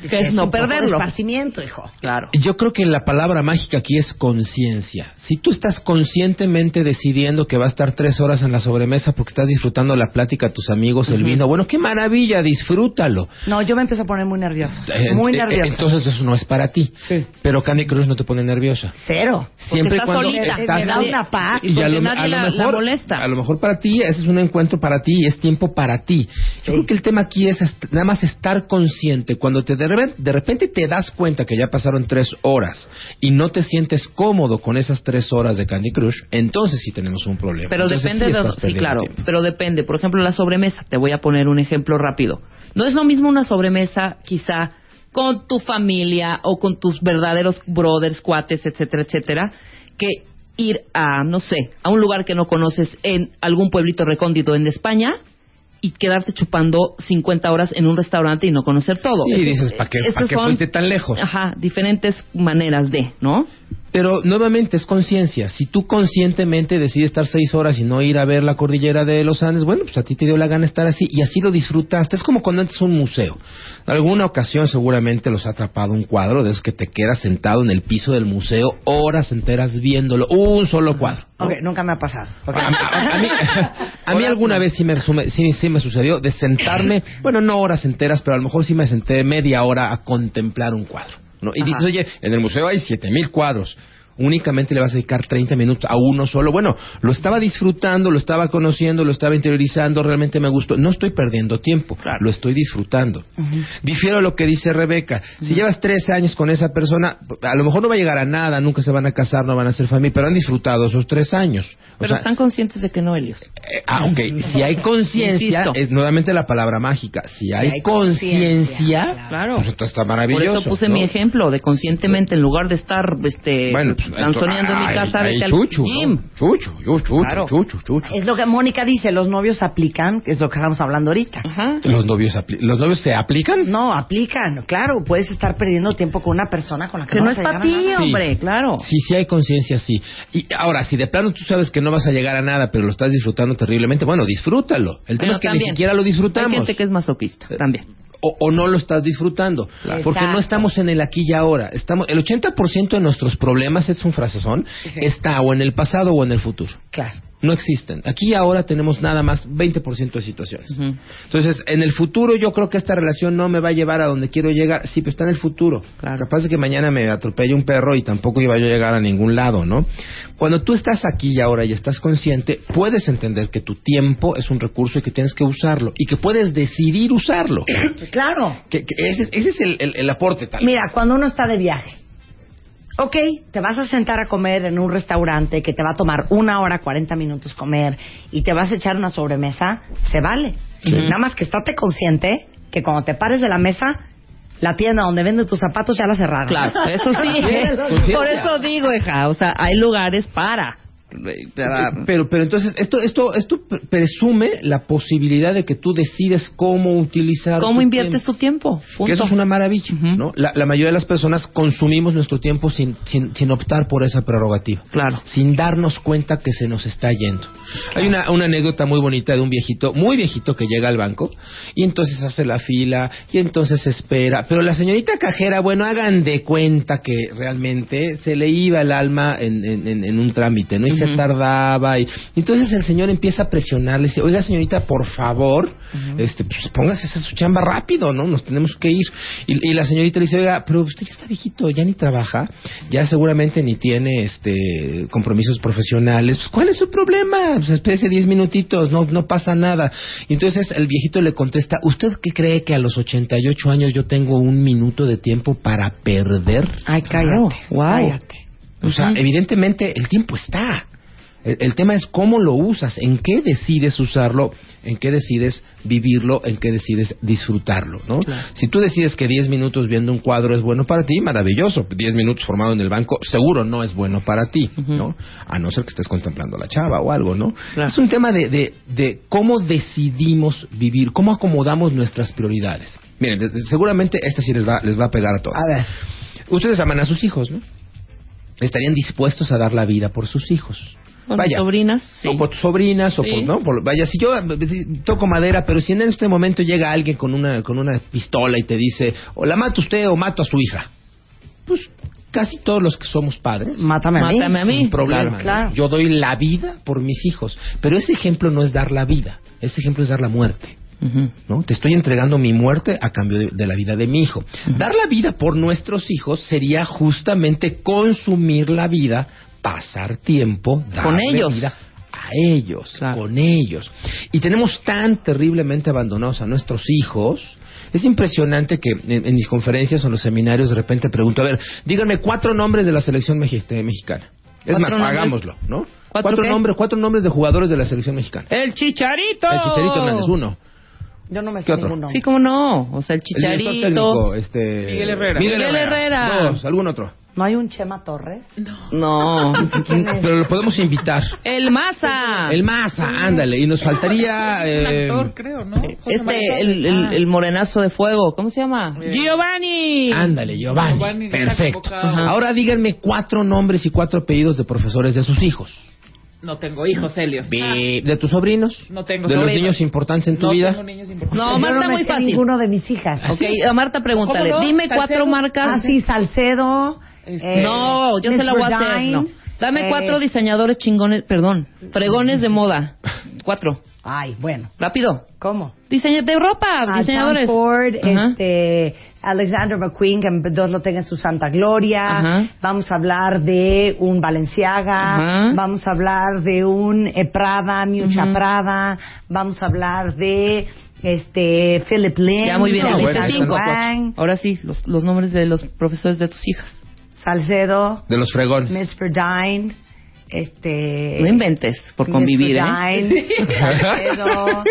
qué es no perderlo? esparcimiento, hijo? Claro. Yo creo que la palabra mágica aquí es conciencia. Si tú estás conscientemente decidiendo que va a estar tres horas en la sobremesa porque estás disfrutando la plática a tus amigos, el vino, bueno, qué maravilla, disfrútalo. No, yo me empiezo a poner muy nerviosa. Eh, Muy eh, nerviosa. Entonces eso no es para ti. Sí. Pero Candy Crush no te pone nerviosa. Cero. Siempre estás cuando solita. estás Me da una paz. Y a lo, nadie a lo la- la mejor, molesta. A lo mejor para ti ese es un encuentro para ti y es tiempo para ti. Yo creo que el tema aquí es nada más estar consciente. Cuando te de, repente, de repente te das cuenta que ya pasaron tres horas y no te sientes cómodo con esas tres horas de Candy Crush, entonces sí tenemos un problema. Pero Entonces depende sí de... estás Sí, claro, tiempo. pero depende. Por ejemplo, la sobremesa. Te voy a poner un ejemplo rápido. No es lo mismo una sobremesa, quizá, con tu familia o con tus verdaderos brothers, cuates, etcétera, etcétera, que ir a, no sé, a un lugar que no conoces en algún pueblito recóndito en España y quedarte chupando 50 horas en un restaurante y no conocer todo. Sí, dices, ¿para qué, pa' qué son- fuiste tan lejos? Ajá, diferentes maneras de, ¿no? Pero nuevamente es conciencia. Si tú conscientemente decides estar seis horas y no ir a ver la cordillera de los Andes, bueno, pues a ti te dio la gana estar así y así lo disfrutaste. Es como cuando entras a un museo. En alguna ocasión seguramente los ha atrapado un cuadro de esos que te quedas sentado en el piso del museo horas enteras viéndolo. Un solo cuadro. ¿no? Ok, nunca me ha pasado. A, a- a mí, [laughs] a mí alguna vez sí me, sí, sí me sucedió de sentarme, bueno, no horas enteras, pero a lo mejor sí me senté media hora a contemplar un cuadro. ¿No? Y dices, oye, en el museo hay siete mil cuadros. Únicamente le vas a dedicar 30 minutos a uno solo. Bueno, lo estaba disfrutando, lo estaba conociendo, lo estaba interiorizando, realmente me gustó. No estoy perdiendo tiempo, lo estoy disfrutando. Difiero a lo que dice Rebeca. Si llevas tres años con esa persona, a lo mejor no va a llegar a nada, nunca se van a casar, no van a ser familia, pero han disfrutado esos tres años. O Pero sea, están conscientes de que no, Helios. eh, ah, ok. Si hay conciencia, nuevamente la palabra mágica. Si hay, hay conciencia, Claro. pues entonces está Por maravilloso. eso puse ¿no? mi ejemplo de conscientemente, en lugar de estar este, Bueno, pues, danzoneando en mi ay, casa, ay, vete al chuchu, gym. ¿no? Chuchu, yo, chuchu, Claro. chuchu, chuchu. Es lo que Mónica dice, los novios aplican, que es lo que estamos hablando ahorita. Ajá. ¿Los novios, apli- ¿Los novios se aplican? No, aplican, claro, puedes estar perdiendo tiempo con una persona con la que, Que no es para ti. Sí. hombre, claro. Sí, sí hay conciencia, sí. Y ahora, si de plano tú sabes que no vas a llegar a nada, pero lo estás disfrutando terriblemente, bueno, disfrútalo. El tema es que ni siquiera lo disfrutamos. Hay gente que es masoquista, también. O, o no lo estás disfrutando. Porque no estamos en el aquí y ahora. Estamos, el 80% de nuestros problemas, es un frasezón, está o en el pasado o en el futuro. Claro. No existen. Aquí y ahora tenemos nada más 20% de situaciones. Entonces, en el futuro yo creo que esta relación no me va a llevar a donde quiero llegar. Sí, pero está en el futuro. Claro. Capaz de que mañana me atropelle un perro y tampoco iba yo a llegar a ningún lado, ¿no? Cuando tú estás aquí y ahora y estás consciente, puedes entender que tu tiempo es un recurso y que tienes que usarlo. Y que puedes decidir usarlo. [coughs] Claro. que, que ese, es- ese es el, el- el aporte tal. Mira, cuando uno está de viaje, ok, te vas a sentar a comer en un restaurante que te va a tomar una hora, 40 minutos comer y te vas a echar una sobremesa, se vale. Nada más que estate consciente que cuando te pares de la mesa, la tienda donde venden tus zapatos ya la cerraron. Claro, eso sí. [laughs] ¿eh? Por eso digo, hija, o sea, hay lugares para. Para- Pero, pero entonces, esto, esto, esto pre- presume la posibilidad de que tú decides cómo utilizar. ¿Cómo tu inviertes tiempo. tu tiempo? Punto. Que eso es una maravilla. ¿no? La, la mayoría de las personas consumimos nuestro tiempo sin, sin, sin optar por esa prerrogativa. Claro. Sin darnos cuenta que se nos está yendo. Hay una, una anécdota muy bonita de un viejito, muy viejito, que llega al banco y entonces hace la fila y entonces espera. Pero la señorita cajera, bueno, hagan de cuenta que realmente se le iba el alma en, en, en- en un trámite, ¿no? Y se tardaba. Y, entonces el señor empieza a presionarle, dice, oiga señorita, por favor, este, pues póngase esa su chamba rápido, ¿no? Nos tenemos que ir. Y, y la señorita le dice, oiga, pero usted ya está viejito, ya ni trabaja, ya seguramente ni tiene este compromisos profesionales. Pues, ¿Cuál es su problema? Pues espérese 10 minutitos, no, no pasa nada. Y entonces el viejito le contesta, ¿usted qué cree que a los 88 años yo tengo un minuto de tiempo para perder? Ay, cállate. Wow. Cállate. O sea, evidentemente el tiempo está. El, el tema es cómo lo usas, en qué decides usarlo, en qué decides vivirlo, en qué decides disfrutarlo, ¿no? Si tú decides que 10 minutos viendo un cuadro es bueno para ti, maravilloso. 10 minutos formado en el banco seguro no es bueno para ti, ¿no? A no ser que estés contemplando a la chava o algo, ¿no? Claro. Es un tema de, de, de cómo decidimos vivir, cómo acomodamos nuestras prioridades. Miren, seguramente esta sí les va, les va a pegar a todos. A ver. Ustedes aman a sus hijos, ¿no? Estarían dispuestos a dar la vida por sus hijos. Con mis sobrinas, sí. O por tus sobrinas, o Sí. por, ¿no? Por- vaya, si yo toco madera, pero si en este momento llega alguien con una, con una pistola y te dice, o la mata usted o mato a su hija, pues casi todos los que somos padres, Mátame a mí. Mátame a mí. sin problema. Claro, claro. ¿no? Yo doy la vida por mis hijos, pero ese ejemplo no es dar la vida, ese ejemplo es dar la muerte. Te estoy entregando mi muerte a cambio de, de la vida de mi hijo. Dar la vida por nuestros hijos sería justamente consumir la vida, pasar tiempo Con ellos. vida a ellos, Claro. con ellos. Y tenemos tan terriblemente abandonados a nuestros hijos. Es impresionante que en, en mis conferencias o en los seminarios de repente pregunto, a ver, díganme cuatro nombres de la selección mexi- mexicana. Es ¿Cuatro más, nombres? hagámoslo, ¿no? ¿Cuatro nombres, cuatro nombres de jugadores de la selección mexicana. ¡El chicharito! El Chicharito Hernández, uno. Yo no me sé ¿Qué otro? ninguno. Sí, cómo no. O sea, el El director chicharito. técnico, este... Miguel Herrera. Miguel, Miguel Herrera. Herrera. Dos, algún otro. ¿No hay un Chema Torres? No. [laughs] Pero lo podemos invitar. el Maza. El Maza, ándale. Y nos faltaría... Un eh, actor, creo, ¿no? José Este, María el, Torres. el, el morenazo de fuego. ¿Cómo se llama? Giovanni. Ándale, Giovanni. Giovanni está Perfecto. convocado. Ajá. Ahora díganme cuatro nombres y cuatro apellidos de profesores de sus hijos. No tengo hijos, Helios. Ve- ¿De tus sobrinos? No tengo ¿De los sobrinos. niños importantes en tu no vida? tengo niños importantes. No, Yo Marta, no me muy sé fácil. ninguno de mis hijas. Ok, a Marta pregúntale. ¿Cómo no? Dime Salcedo. cuatro marcas. Ah, sí, Salcedo. Este- No, yo se la voy a hacer. No. Dame eh, cuatro diseñadores chingones, perdón, fregones de moda. Cuatro. Ay, bueno. Rápido. ¿Cómo? Diseño de ropa, Ah, diseñadores. Ford, este, Alexander McQueen, que Dios lo tenga en su santa gloria. Ajá. Vamos a hablar de un Balenciaga. Ajá. Vamos a hablar de un eh, Prada, Miucha Ujú. Prada. Vamos a hablar de este Philip Lynn. Ya muy bien, No, bueno, cinco. Wang, Ahora sí, los, los nombres de los profesores de tus hijas. Salcedo, De los fregones. Miss Verdine, este... No inventes por convivir, ¿eh? Verdine, Salcedo,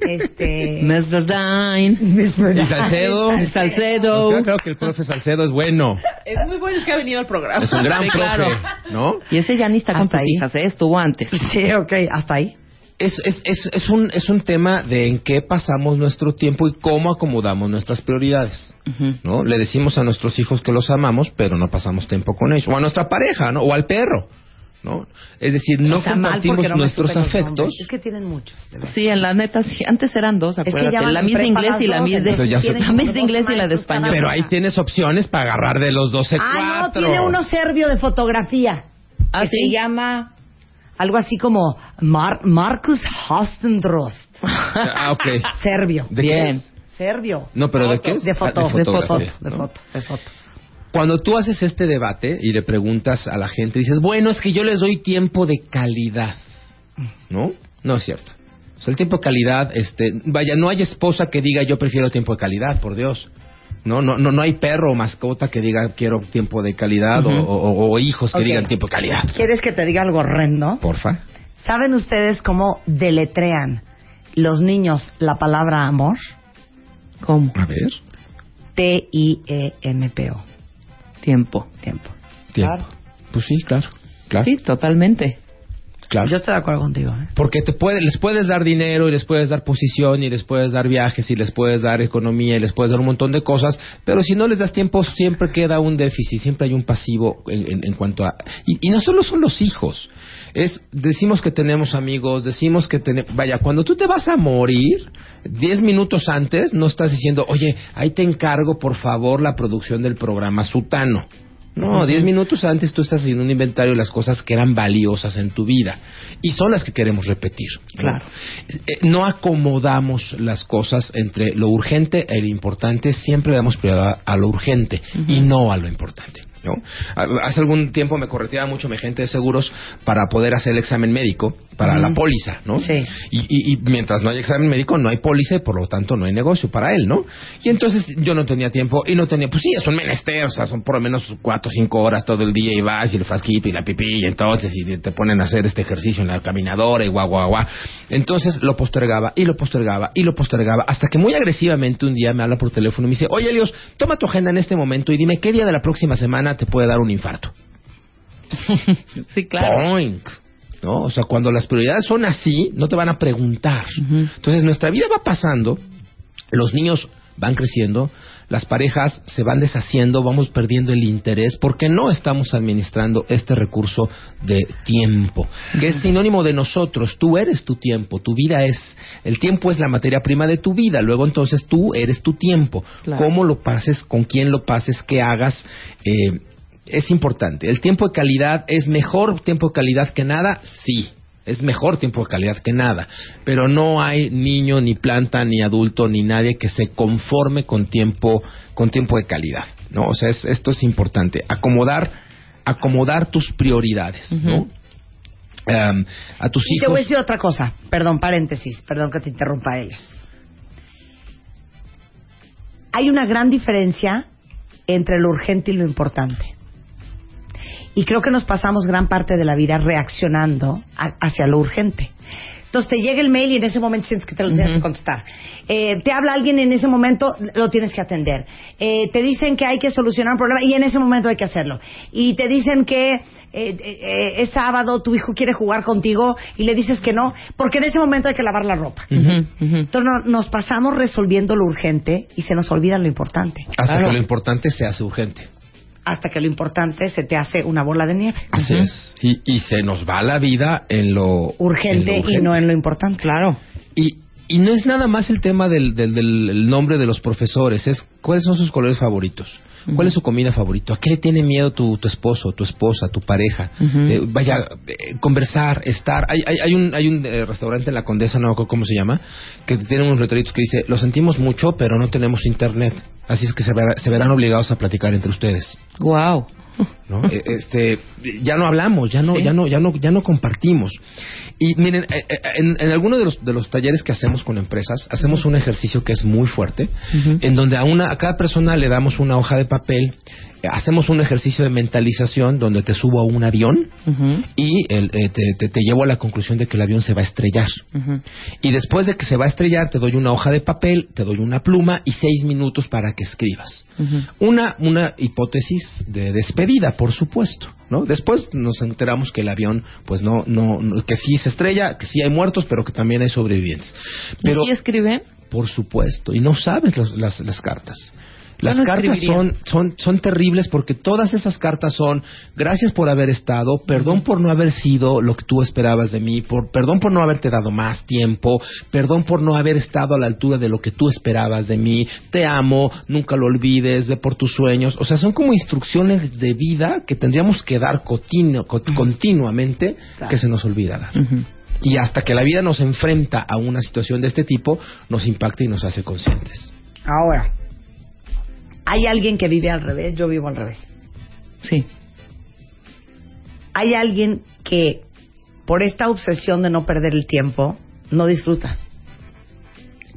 este... ¿Y Verdine. Salcedo? El Salcedo. Pues creo que el profe Salcedo es bueno. Es muy bueno el que ha venido al programa. Es un gran Sí, profe, claro. ¿no? Y ese ya ni está con Hasta tus ahí. hijas, ¿eh? Estuvo antes. Sí, ok, hasta ahí. Es, es, es, es, un, es un tema de en qué pasamos nuestro tiempo y cómo acomodamos nuestras prioridades. ¿no? Le decimos a nuestros hijos que los amamos, pero no pasamos tiempo con ellos. O a nuestra pareja, ¿no? O al perro, ¿no? Es decir, no O sea, mal compartimos no nuestros afectos. Es que tienen muchos. Sí, en la neta, sí. Antes eran dos, que acuérdate. ya van la Miss de inglés y la Miss de... de inglés y la de español. Pero ahí tienes opciones para agarrar de los 12 Ah, no, cuatro. tiene uno serbio de fotografía. ¿Ah, que sí? se llama algo así como Mar- Marcus Hostendrost. Ah, ok. Serbio. ¿De qué Bien. es? Serbio. No, pero ¿de qué es? De Ah, foto. de fotografía, De ¿no? foto. De foto. Cuando tú haces este debate y le preguntas a la gente, dices, bueno, es que yo les doy tiempo de calidad. ¿No? No es cierto. O sea, el tiempo de calidad, este, vaya, no hay esposa que diga yo prefiero tiempo de calidad, por Dios. No, no, no, no hay perro o mascota que diga quiero tiempo de calidad o- o, o hijos que digan tiempo de calidad. ¿Quieres que te diga algo horrendo? Porfa. ¿Saben ustedes cómo deletrean los niños la palabra amor? ¿Cómo? A ver. T-I-E-M-P-O. Tiempo. Tiempo. Tiempo. Claro. Pues sí, claro. Claro. Sí, totalmente. claro. Yo estoy de acuerdo contigo. ¿eh? Porque te puede, les puedes dar dinero y les puedes dar posición y les puedes dar viajes y les puedes dar economía y les puedes dar un montón de cosas, pero si no les das tiempo siempre queda un déficit, siempre hay un pasivo en, en- en cuanto a... Y, y no solo son los hijos, es decimos que tenemos amigos, decimos que tenemos... Vaya, cuando tú te vas a morir, diez minutos antes no estás diciendo, oye, ahí te encargo por favor la producción del programa Sutano. No, diez minutos antes tú estás haciendo un inventario de las cosas que eran valiosas en tu vida y son las que queremos repetir. Claro. Eh, no acomodamos las cosas entre lo urgente e lo importante, siempre le damos prioridad a lo urgente y no a lo importante. ¿No? A- Hace algún tiempo me correteaba mucho mi gente de seguros para poder hacer el examen médico para la póliza, ¿no? Sí. Y, y- y mientras no hay examen médico no hay póliza y por lo tanto no hay negocio para él, ¿no? Y entonces yo no tenía tiempo y no tenía, pues sí, es un menester, o sea, son por lo menos cuatro o cinco horas todo el día y vas y el frasquito y la pipí y entonces y te ponen a hacer este ejercicio en la caminadora y guau, guau, guau. Entonces lo postergaba y lo postergaba y lo postergaba hasta que muy agresivamente un día me habla por teléfono y me dice, oye Elios, toma tu agenda en este momento y dime qué día de la próxima semana te puede dar un infarto. [laughs] Sí, claro. Boink. ¿No? O sea, cuando las prioridades son así, no te van a preguntar. Entonces, nuestra vida va pasando, los niños van creciendo, las parejas se van deshaciendo, vamos perdiendo el interés porque no estamos administrando este recurso de tiempo, que es sinónimo de nosotros. Tú eres tu tiempo, tu vida es, el tiempo es la materia prima de tu vida, luego entonces tú eres tu tiempo. Claro. Cómo lo pases, con quién lo pases, qué hagas, eh, es importante. ¿El tiempo de calidad es mejor tiempo de calidad que nada? Sí. Es mejor tiempo de calidad que nada. Pero no hay niño, ni planta, ni adulto, ni nadie que se conforme con tiempo, con tiempo de calidad. ¿no? O sea, es- esto es importante. Acomodar, acomodar tus prioridades, ¿no? Em, a tus Y te voy a hijos. decir otra cosa, perdón, paréntesis, perdón que te interrumpa ellos. Hay una gran diferencia entre lo urgente y lo importante. Y creo que nos pasamos gran parte de la vida reaccionando a- hacia lo urgente. Entonces te llega el mail y en ese momento sientes que te lo tienes que contestar. Eh, te habla alguien y en ese momento lo tienes que atender. Eh, te dicen que hay que solucionar un problema y en ese momento hay que hacerlo. Y te dicen que eh, eh, es sábado, tu hijo quiere jugar contigo y le dices que no, porque en ese momento hay que lavar la ropa. Entonces no- nos pasamos resolviendo lo urgente y se nos olvida lo importante. Hasta Claro. que lo importante se hace urgente. Hasta que lo importante se te hace una bola de nieve. Así es. Y, y se nos va la vida en lo Urgente, en lo y no en lo importante. Claro. Y, y no es nada más el tema del, del, del- el nombre de los profesores, es cuáles son sus colores favoritos. ¿Cuál es su comida favorita? ¿A qué le tiene miedo tu, tu esposo, tu esposa, tu pareja? Eh, vaya, eh, conversar, estar. Hay, hay, hay un, hay un eh, restaurante en la Condesa, no cómo se llama, que tiene unos letreritos que dice, lo sentimos mucho, pero no tenemos internet. Así es que se, se verán obligados a platicar entre ustedes. Wow. ¿No? Eh, este ya no hablamos ya no Sí. ya no ya no ya no compartimos. Y miren eh, eh, en, en alguno de los de los talleres que hacemos con empresas hacemos un ejercicio que es muy fuerte en donde a una a cada persona le damos una hoja de papel hacemos un ejercicio de mentalización donde te subo a un avión y el, eh, te, te- te llevo a la conclusión de que el avión se va a estrellar. Y después de que se va a estrellar te doy una hoja de papel te doy una pluma y seis minutos para que escribas. Una, una hipótesis de despedida, por supuesto, ¿no? Después nos enteramos que el avión, pues no, no, no- que sí se estrella, que sí hay muertos, pero que también hay sobrevivientes. Pero, ¿Y si escriben? por supuesto, y no sabes los- las, las cartas. Las no cartas son, son, son terribles porque todas esas cartas son gracias por haber estado, perdón por no haber sido lo que tú esperabas de mí, por, perdón por no haberte dado más tiempo, perdón por no haber estado a la altura de lo que tú esperabas de mí, te amo, nunca lo olvides, ve por tus sueños. O sea, son como instrucciones de vida que tendríamos que dar continu- co- continuamente Claro. que se nos olvida dar. Ujú. Y hasta que la vida nos enfrenta a una situación de este tipo, nos impacta y nos hace conscientes. Ahora, hay alguien que vive al revés, yo vivo al revés. Sí. Hay alguien que, por esta obsesión de no perder el tiempo, no disfruta.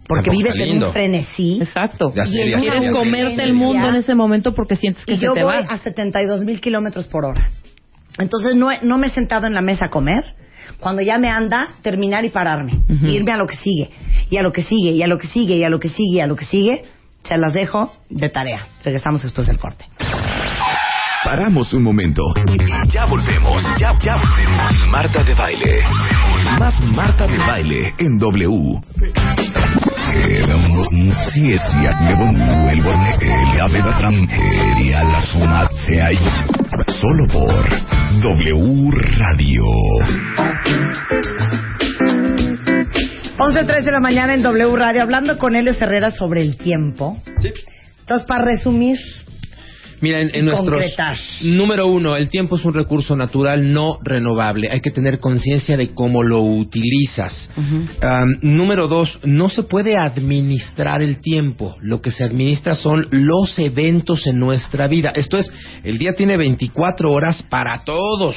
Porque Tampoco vives en un frenesí. Exacto. Ya Y sería- en Quieres comerte el mundo en ese momento porque sientes que Y se yo te voy va. a 72 mil kilómetros por hora. Entonces no, no me he sentado en la mesa a comer. Cuando ya me anda, terminar y pararme. Irme a lo que sigue. Y a lo que sigue, y a lo que sigue, y a lo que sigue, y a lo que sigue. Se las dejo de tarea. Regresamos después del corte. Paramos un momento y ya volvemos. Ya, ya volvemos. Marta de baile. Más Marta de baile en W. Solo por W Radio. 11.03 de la mañana en W Radio, hablando con Helios Herrera sobre el tiempo. Entonces, para resumir, Mira, en, en Y nuestros... concretar. Número uno, el tiempo es un recurso natural no renovable. Hay que tener conciencia de cómo lo utilizas. Número dos, no se puede administrar el tiempo. Lo que se administra son los eventos en nuestra vida. Esto es, el día tiene 24 horas para todos.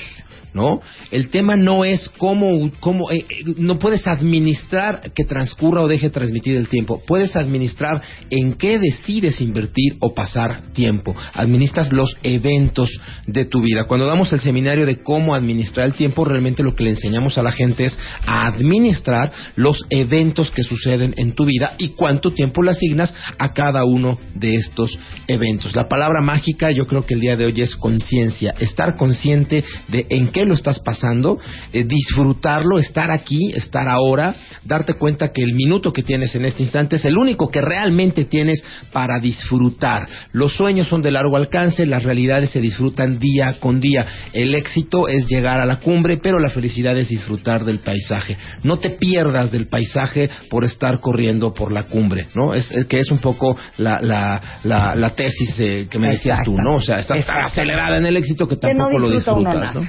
¿No? El tema no es cómo, cómo eh, eh, no puedes administrar que transcurra o deje transmitir el tiempo. Puedes administrar en qué decides invertir o pasar tiempo. Administras los eventos de tu vida. Cuando damos el seminario de cómo administrar el tiempo, realmente lo que le enseñamos a la gente es a administrar los eventos que suceden en tu vida y cuánto tiempo le asignas a cada uno de estos eventos. La palabra mágica yo creo que el día de hoy es conciencia, estar consciente de en qué lo estás pasando, eh, disfrutarlo, estar aquí, estar ahora, darte cuenta que el minuto que tienes en este instante es el único que realmente tienes para disfrutar. Los sueños son de largo alcance, las realidades se disfrutan día con día. El éxito es llegar a la cumbre, pero la felicidad es disfrutar del paisaje. No te pierdas del paisaje por estar corriendo por la cumbre, ¿no? Es, es que es un poco la, la, la, la tesis eh, que me decías tú, ¿no? O sea, estás tan acelerada en el éxito que que no tampoco lo disfrutas. ¿no?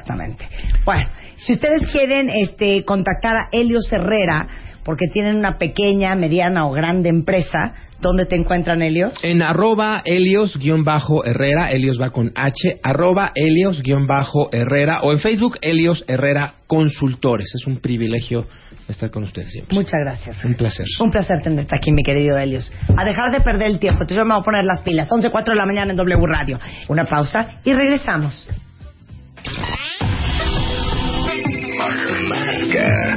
Exactamente. Bueno, si ustedes quieren este, contactar a Helios Herrera, porque tienen una pequeña, mediana o grande empresa, ¿dónde te encuentran, Helios? En arroba Helios-Herrera, Helios va con H, arroba Helios-Herrera, o en Facebook Helios Herrera Consultores. Es un privilegio estar con ustedes siempre. Muchas gracias. Un placer. Un placer tenerte aquí, mi querido Helios. A dejar de perder el tiempo. Entonces yo me voy a poner las pilas. 11.04 de la mañana en W Radio. Una pausa y regresamos. Marca. Marca.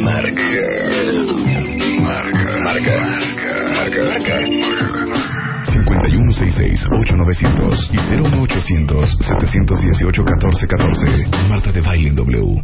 Marca. Marca. Marca. Marca. Marca. 5166-8900 y 01800-718-1414. Marta de Baile en W.